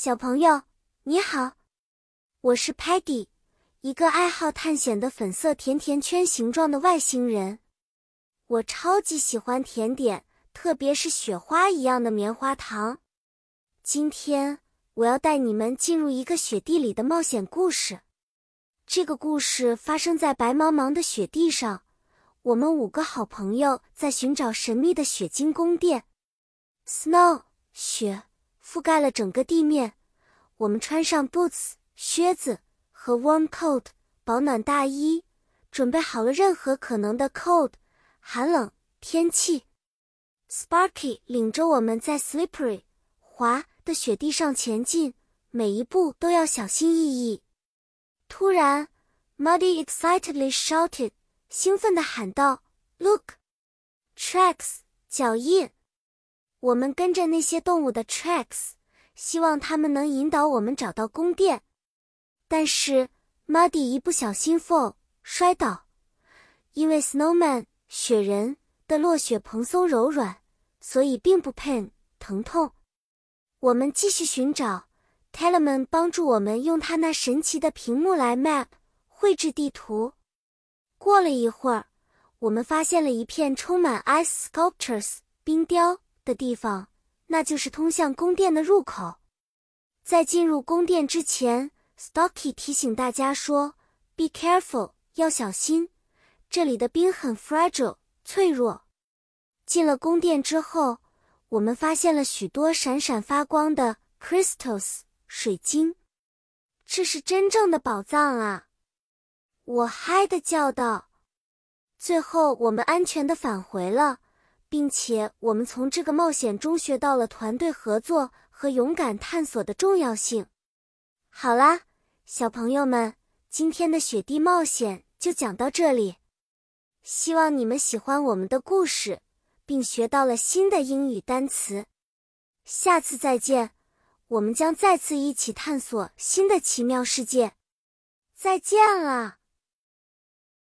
小朋友，你好，我是 Patty，一个爱好探险的粉色甜甜圈形状的外星人。我超级喜欢甜点，特别是雪花一样的棉花糖。今天我要带你们进入一个雪地里的冒险故事。这个故事发生在白茫茫的雪地上，我们五个好朋友在寻找神秘的雪晶宫殿。Snow，雪。覆盖了整个地面，我们穿上 boots 靴子和 warm coat 保暖大衣，准备好了任何可能的 cold 寒冷天气。Sparky 领着我们在 slippery 滑的雪地上前进，每一步都要小心翼翼。突然，Muddy excitedly shouted 兴奋地喊道：“Look, tracks 脚印！”我们跟着那些动物的 tracks，希望它们能引导我们找到宫殿。但是 Muddy 一不小心 fall 摔倒，因为 Snowman 雪人的落雪蓬松柔软，所以并不 pain 疼痛。我们继续寻找 t e l e m a n 帮助我们用他那神奇的屏幕来 map 绘制地图。过了一会儿，我们发现了一片充满 ice sculptures 冰雕。的地方，那就是通向宫殿的入口。在进入宫殿之前，Stocky 提醒大家说：“Be careful，要小心，这里的冰很 fragile，脆弱。”进了宫殿之后，我们发现了许多闪闪发光的 crystals 水晶，这是真正的宝藏啊！我嗨的叫道。最后，我们安全的返回了。并且我们从这个冒险中学到了团队合作和勇敢探索的重要性。好啦，小朋友们，今天的雪地冒险就讲到这里。希望你们喜欢我们的故事，并学到了新的英语单词。下次再见，我们将再次一起探索新的奇妙世界。再见了。